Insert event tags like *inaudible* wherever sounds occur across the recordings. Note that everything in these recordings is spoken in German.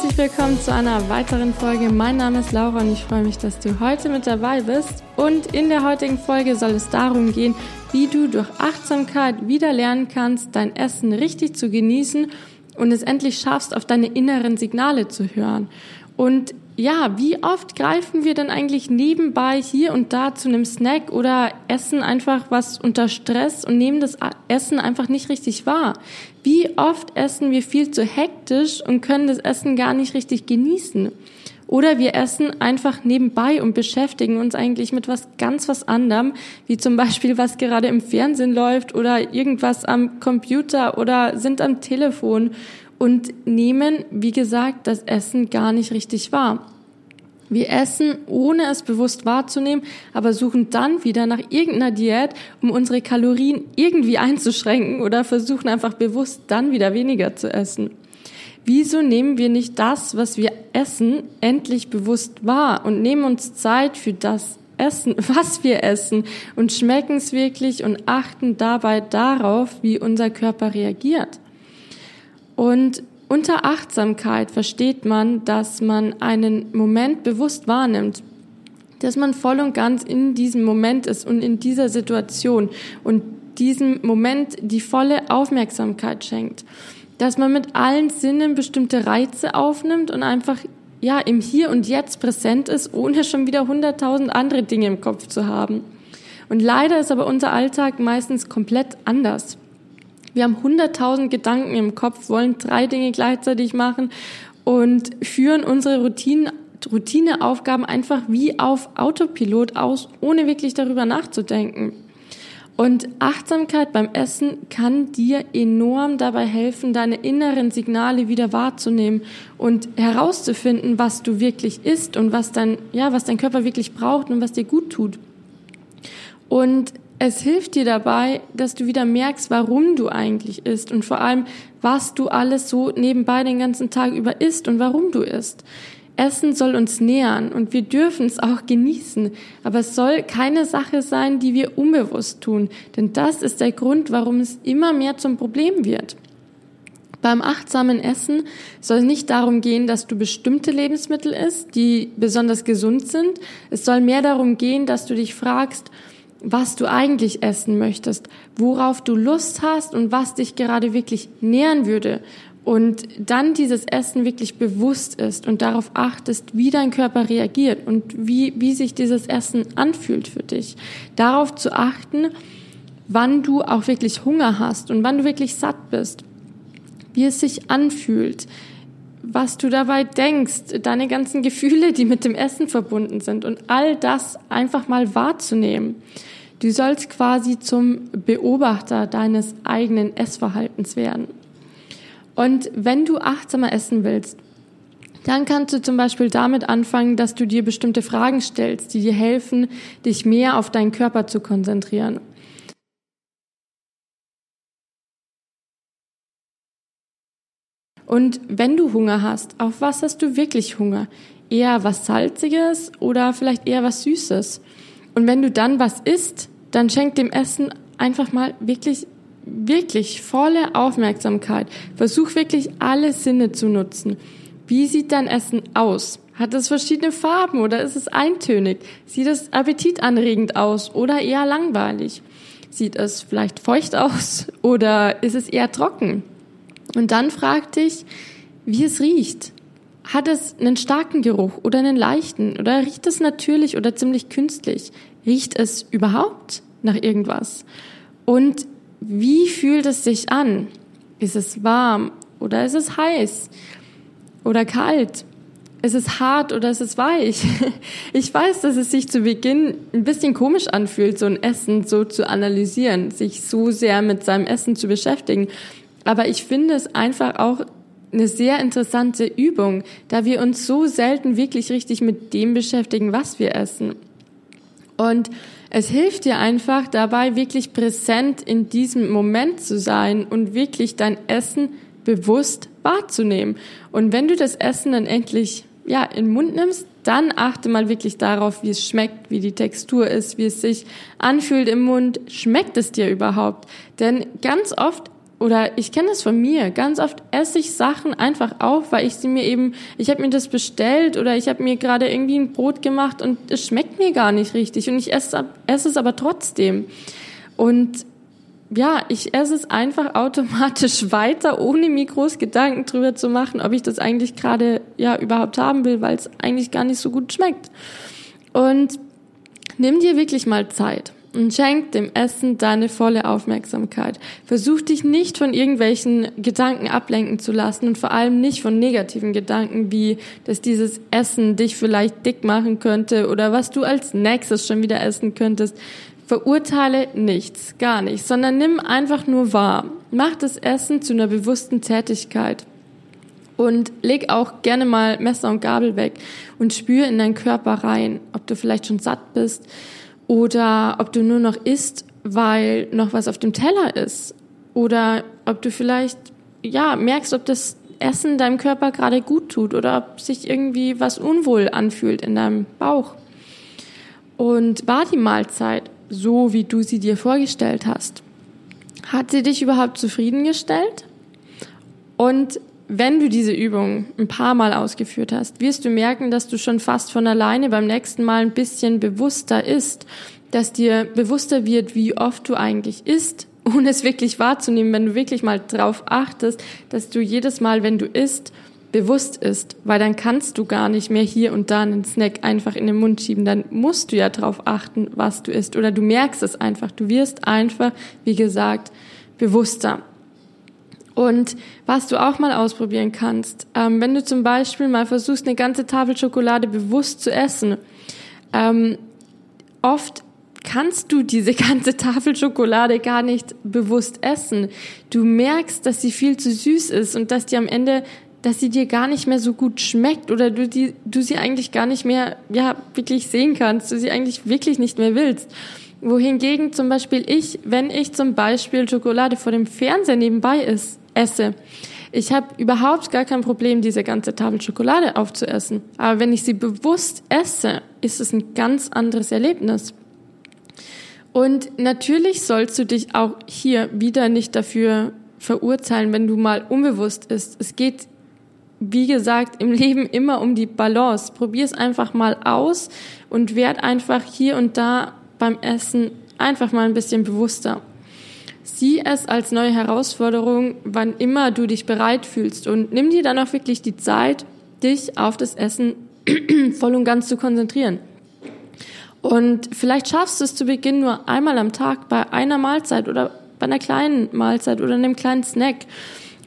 herzlich willkommen zu einer weiteren Folge. Mein Name ist Laura und ich freue mich, dass du heute mit dabei bist. Und in der heutigen Folge soll es darum gehen, wie du durch Achtsamkeit wieder lernen kannst, dein Essen richtig zu genießen und es endlich schaffst, auf deine inneren Signale zu hören. Und ja, wie oft greifen wir denn eigentlich nebenbei hier und da zu einem Snack oder essen einfach was unter Stress und nehmen das Essen einfach nicht richtig wahr? Wie oft essen wir viel zu hektisch und können das Essen gar nicht richtig genießen? Oder wir essen einfach nebenbei und beschäftigen uns eigentlich mit was ganz was anderem, wie zum Beispiel was gerade im Fernsehen läuft oder irgendwas am Computer oder sind am Telefon und nehmen, wie gesagt, das Essen gar nicht richtig wahr. Wir essen, ohne es bewusst wahrzunehmen, aber suchen dann wieder nach irgendeiner Diät, um unsere Kalorien irgendwie einzuschränken oder versuchen einfach bewusst dann wieder weniger zu essen. Wieso nehmen wir nicht das, was wir essen, endlich bewusst wahr und nehmen uns Zeit für das Essen, *laughs* was wir essen und schmecken es wirklich und achten dabei darauf, wie unser Körper reagiert? Und unter Achtsamkeit versteht man, dass man einen Moment bewusst wahrnimmt, dass man voll und ganz in diesem Moment ist und in dieser Situation und diesem Moment die volle Aufmerksamkeit schenkt dass man mit allen Sinnen bestimmte Reize aufnimmt und einfach ja im Hier und Jetzt präsent ist, ohne schon wieder hunderttausend andere Dinge im Kopf zu haben. Und leider ist aber unser Alltag meistens komplett anders. Wir haben hunderttausend Gedanken im Kopf, wollen drei Dinge gleichzeitig machen und führen unsere Routinen Routineaufgaben einfach wie auf Autopilot aus, ohne wirklich darüber nachzudenken. Und Achtsamkeit beim Essen kann dir enorm dabei helfen, deine inneren Signale wieder wahrzunehmen und herauszufinden, was du wirklich isst und was dein, ja, was dein Körper wirklich braucht und was dir gut tut. Und es hilft dir dabei, dass du wieder merkst, warum du eigentlich isst und vor allem, was du alles so nebenbei den ganzen Tag über isst und warum du isst. Essen soll uns nähern und wir dürfen es auch genießen, aber es soll keine Sache sein, die wir unbewusst tun, denn das ist der Grund, warum es immer mehr zum Problem wird. Beim achtsamen Essen soll es nicht darum gehen, dass du bestimmte Lebensmittel isst, die besonders gesund sind. Es soll mehr darum gehen, dass du dich fragst, was du eigentlich essen möchtest, worauf du Lust hast und was dich gerade wirklich nähern würde und dann dieses Essen wirklich bewusst ist und darauf achtest, wie dein Körper reagiert und wie, wie sich dieses Essen anfühlt für dich. Darauf zu achten, wann du auch wirklich Hunger hast und wann du wirklich satt bist, wie es sich anfühlt, was du dabei denkst, deine ganzen Gefühle, die mit dem Essen verbunden sind und all das einfach mal wahrzunehmen. Du sollst quasi zum Beobachter deines eigenen Essverhaltens werden. Und wenn du achtsamer essen willst, dann kannst du zum Beispiel damit anfangen, dass du dir bestimmte Fragen stellst, die dir helfen, dich mehr auf deinen Körper zu konzentrieren. Und wenn du Hunger hast, auf was hast du wirklich Hunger? Eher was Salziges oder vielleicht eher was Süßes? Und wenn du dann was isst, dann schenk dem Essen einfach mal wirklich wirklich volle Aufmerksamkeit. Versuch wirklich alle Sinne zu nutzen. Wie sieht dein Essen aus? Hat es verschiedene Farben oder ist es eintönig? Sieht es appetitanregend aus oder eher langweilig? Sieht es vielleicht feucht *laughs* aus oder ist es eher trocken? Und dann frag dich, wie es riecht. Hat es einen starken Geruch oder einen leichten? Oder riecht es natürlich oder ziemlich künstlich? Riecht es überhaupt nach irgendwas? Und wie fühlt es sich an? Ist es warm oder ist es heiß oder kalt? Ist es hart oder ist es weich? *laughs* Ich weiß, dass es sich zu Beginn ein bisschen komisch anfühlt, so ein Essen so zu analysieren, sich so sehr mit seinem Essen zu beschäftigen. Aber ich finde es einfach auch eine sehr interessante Übung, da wir uns so selten wirklich richtig mit dem beschäftigen, was wir essen. Und es hilft dir einfach dabei, wirklich präsent in diesem Moment zu sein und wirklich dein Essen bewusst wahrzunehmen. Und wenn du das Essen dann endlich ja, in den Mund nimmst, dann achte mal wirklich darauf, wie es schmeckt, wie die Textur ist, wie es sich anfühlt im Mund. Schmeckt es dir überhaupt? Denn ganz oft oder ich kenne das von mir, ganz oft esse ich Sachen einfach auf, weil ich sie mir eben, ich habe mir das bestellt oder ich habe mir gerade irgendwie ein Brot gemacht und es schmeckt mir gar nicht richtig und ich esse, esse es aber trotzdem. Und ja, ich esse es einfach automatisch *laughs* weiter, ohne mir groß Gedanken drüber zu machen, ob ich das eigentlich gerade ja überhaupt haben will, weil es eigentlich gar nicht so gut schmeckt. Und nimm dir wirklich mal Zeit und schenk dem Essen deine volle Aufmerksamkeit. Versuch dich nicht von irgendwelchen Gedanken ablenken zu lassen und vor allem nicht von negativen Gedanken, wie dass dieses Essen dich vielleicht dick machen könnte oder was du als nächstes schon wieder essen könntest. Verurteile nichts, gar nichts, sondern nimm einfach nur wahr. Mach das Essen zu einer bewussten Tätigkeit. Und leg auch gerne mal Messer und Gabel weg und spür in deinen Körper rein, ob du vielleicht schon satt bist, oder ob du nur noch isst, weil noch was auf dem Teller ist oder ob du vielleicht ja merkst, ob das Essen deinem Körper gerade gut tut oder ob sich irgendwie was unwohl anfühlt in deinem Bauch. Und war die Mahlzeit so, wie du sie dir vorgestellt hast? Hat sie dich überhaupt zufriedengestellt? Und wenn du diese Übung ein paar Mal ausgeführt hast, wirst du merken, dass du schon fast von alleine beim nächsten Mal ein bisschen bewusster isst, dass dir bewusster wird, wie oft du eigentlich isst, *laughs* ohne es wirklich wahrzunehmen, wenn du wirklich mal drauf achtest, dass du jedes Mal, wenn du isst, bewusst isst, weil dann kannst du gar nicht mehr hier und da einen Snack einfach in den Mund schieben, dann musst du ja drauf achten, was du isst. Oder du merkst es einfach, du wirst einfach, wie gesagt, bewusster. Und was du auch mal ausprobieren kannst, ähm, wenn du zum Beispiel mal versuchst, eine ganze Tafel Schokolade bewusst zu essen, ähm, oft kannst du diese *laughs* ganze Tafel Schokolade gar nicht bewusst essen. Du merkst, dass sie viel zu süß ist und dass die am Ende, dass sie dir gar nicht mehr so gut schmeckt oder du, die, du sie eigentlich gar nicht mehr, ja, wirklich sehen kannst, du sie eigentlich wirklich nicht mehr willst wohingegen zum Beispiel ich, wenn ich zum Beispiel Schokolade vor dem Fernseher nebenbei ist, esse, ich habe überhaupt gar kein Problem, diese ganze Tafel Schokolade aufzuessen. Aber wenn ich sie bewusst esse, ist es ein ganz anderes Erlebnis. Und natürlich sollst du dich auch hier wieder nicht dafür verurteilen, wenn du mal unbewusst isst. Es geht, wie gesagt, im *laughs* Leben immer um die Balance. Probier es einfach mal aus und werd einfach hier und da beim Essen einfach mal ein bisschen bewusster. Sieh es als neue Herausforderung, wann immer du dich bereit fühlst und nimm dir dann auch wirklich die Zeit, dich auf das Essen *clears throat* voll und ganz zu konzentrieren. Und vielleicht schaffst du es zu Beginn nur einmal am Tag bei einer Mahlzeit oder bei einer kleinen Mahlzeit oder einem kleinen Snack.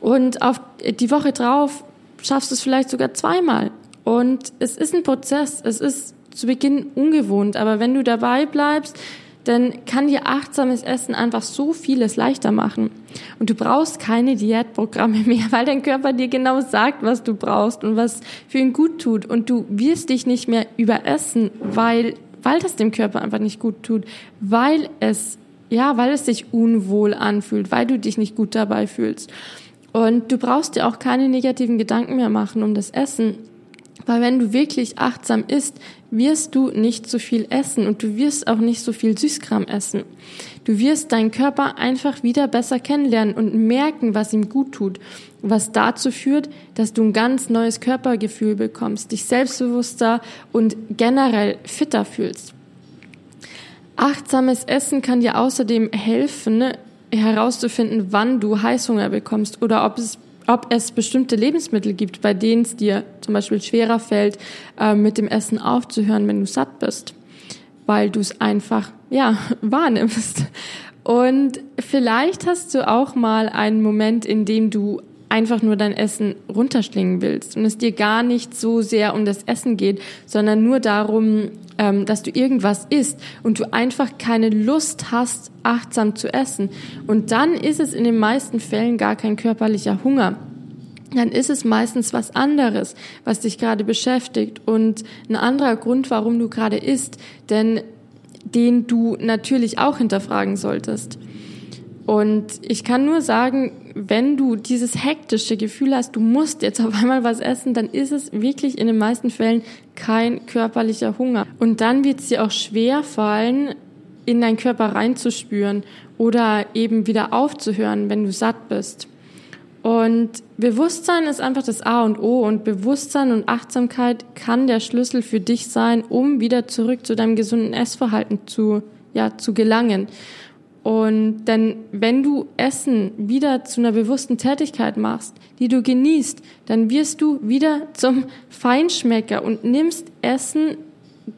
Und auf die Woche drauf schaffst du es vielleicht sogar zweimal. Und es ist ein Prozess. Es ist zu Beginn ungewohnt. Aber wenn du dabei bleibst, dann kann dir achtsames Essen einfach so vieles leichter machen. Und du brauchst keine Diätprogramme *laughs* mehr, weil dein Körper dir genau sagt, was du brauchst und was für ihn gut tut. Und du wirst dich nicht mehr überessen, weil, weil das dem Körper einfach nicht gut tut, weil es, ja, weil es sich unwohl anfühlt, weil du dich nicht gut dabei fühlst. Und du brauchst dir auch keine negativen Gedanken mehr machen um das Essen, weil wenn du wirklich achtsam isst, wirst du nicht so viel essen und du wirst auch nicht so viel Süßkram essen. Du wirst deinen Körper einfach wieder besser kennenlernen und merken, was ihm gut tut, was dazu führt, dass du ein ganz neues Körpergefühl bekommst, dich selbstbewusster und generell fitter fühlst. Achtsames Essen kann dir außerdem helfen, herauszufinden, wann du Heißhunger bekommst oder ob es ob es bestimmte Lebensmittel gibt, bei denen es dir zum Beispiel schwerer fällt, äh, mit dem Essen aufzuhören, wenn du satt bist, weil du es einfach, ja, *laughs* wahrnimmst. Und vielleicht hast du auch mal einen Moment, in dem du einfach nur dein Essen runterschlingen willst und es dir gar nicht so sehr um das Essen geht, sondern nur darum, ähm, dass du irgendwas isst und du einfach keine Lust hast, achtsam zu essen. Und dann ist es in den meisten Fällen gar kein körperlicher Hunger. Dann ist es meistens was anderes, was dich gerade beschäftigt und ein anderer Grund, warum du gerade isst, denn den du natürlich auch hinterfragen solltest. Und ich kann nur sagen, wenn du dieses hektische Gefühl hast, du musst jetzt auf einmal was essen, dann ist es wirklich in den meisten Fällen kein körperlicher Hunger. Und dann wird es dir auch schwer fallen, in deinen Körper reinzuspüren oder eben wieder aufzuhören, wenn du satt bist. Und Bewusstsein ist einfach das A und O und Bewusstsein und Achtsamkeit kann der Schlüssel für dich sein, um wieder zurück zu deinem gesunden Essverhalten zu, ja, zu gelangen. Und denn wenn du Essen wieder zu einer bewussten Tätigkeit machst, die du genießt, dann wirst du wieder zum Feinschmecker und nimmst Essen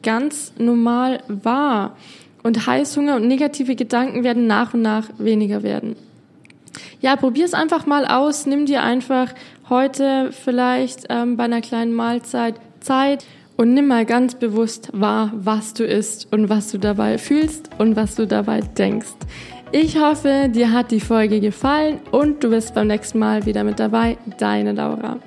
ganz normal wahr. Und Heißhunger und negative Gedanken werden nach und nach weniger werden. Ja, probier's einfach mal aus. Nimm dir einfach heute vielleicht ähm, bei einer kleinen Mahlzeit Zeit und nimm mal ganz bewusst wahr, was du isst und was du dabei fühlst und was du dabei denkst. Ich hoffe, dir hat die Folge gefallen und du bist beim nächsten Mal wieder mit dabei. Deine Laura.